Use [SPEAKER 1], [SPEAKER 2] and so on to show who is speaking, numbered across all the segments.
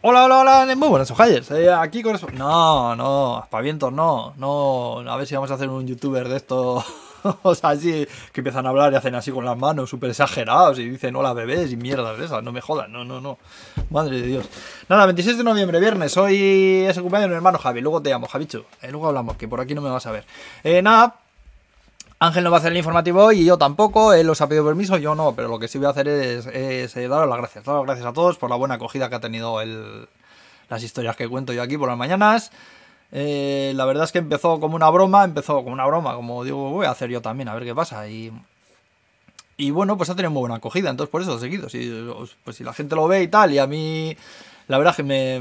[SPEAKER 1] Hola, hola, hola, muy buenas ojalles. Eh, aquí con eso. No, no, aspavientos no, no. A ver si vamos a hacer un youtuber de esto. o sea, así que empiezan a hablar y hacen así con las manos, súper exagerados y dicen hola bebés y mierdas de esas. No me jodan, no, no, no. Madre de Dios. Nada, 26 de noviembre, viernes. Hoy es el cumpleaños de mi hermano Javi. Luego te llamo, Javichu. Eh, luego hablamos, que por aquí no me vas a ver. Eh, nada, Ángel no va a hacer el informativo y yo tampoco, él os ha pedido permiso, yo no, pero lo que sí voy a hacer es, es eh, daros las gracias. Daros las gracias a todos por la buena acogida que ha tenido las historias que cuento yo aquí por las mañanas. Eh, la verdad es que empezó como una broma, empezó como una broma, como digo, voy a hacer yo también, a ver qué pasa. Y, y bueno, pues ha tenido muy buena acogida, entonces por eso seguido. Si, pues si la gente lo ve y tal, y a mí la verdad que me,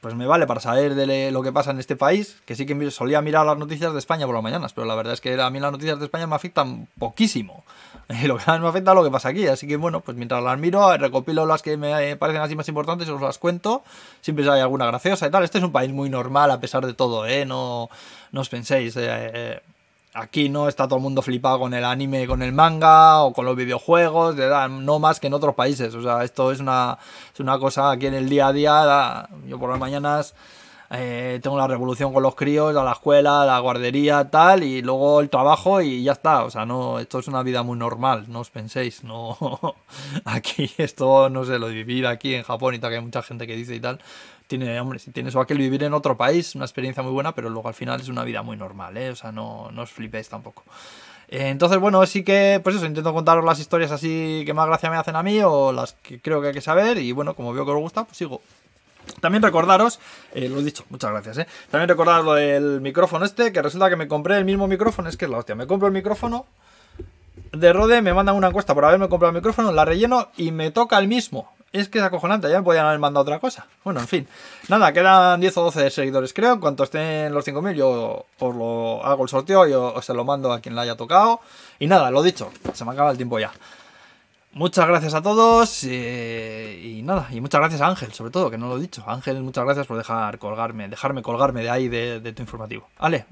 [SPEAKER 1] pues me vale para saber de lo que pasa en este país, que sí que solía mirar las noticias de España por las mañanas, pero la verdad es que a mí las noticias de España me afectan poquísimo. lo que más me afecta es lo que pasa aquí, así que bueno, pues mientras las miro, recopilo las que me parecen así más importantes, os las cuento, siempre hay alguna graciosa y tal. Este es un país muy normal a pesar de todo, ¿eh? No, no os penséis, eh, eh Aquí no está todo el mundo flipado con el anime, con el manga o con los videojuegos, no más que en otros países. O sea, esto es una, es una cosa aquí en el día a día. Yo por las mañanas eh, tengo la revolución con los críos, a la escuela, la guardería, tal, y luego el trabajo y ya está. O sea, no, esto es una vida muy normal, no os penséis. No, aquí esto, no sé, lo de vivir aquí en Japón y tal, que hay mucha gente que dice y tal tiene, hombre, si tienes o aquel vivir en otro país, una experiencia muy buena, pero luego al final es una vida muy normal, ¿eh? O sea, no, no os flipéis tampoco. Eh, entonces, bueno, sí que, pues eso, intento contaros las historias así que más gracia me hacen a mí o las que creo que hay que saber y bueno, como veo que os gusta, pues sigo. También recordaros, eh, lo he dicho, muchas gracias, ¿eh? También recordaros lo del micrófono este, que resulta que me compré el mismo micrófono, es que es la hostia, me compro el micrófono de Rode, me mandan una encuesta por haberme comprado el micrófono, la relleno y me toca el mismo es que es acojonante, ya me podían haber mandado otra cosa. Bueno, en fin. Nada, quedan 10 o 12 seguidores, creo. En cuanto estén los 5.000, yo os lo hago el sorteo y os, se lo mando a quien le haya tocado. Y nada, lo dicho, se me acaba el tiempo ya. Muchas gracias a todos eh, y nada, y muchas gracias a Ángel, sobre todo, que no lo he dicho. Ángel, muchas gracias por dejar colgarme, dejarme colgarme de ahí de, de tu informativo. Vale,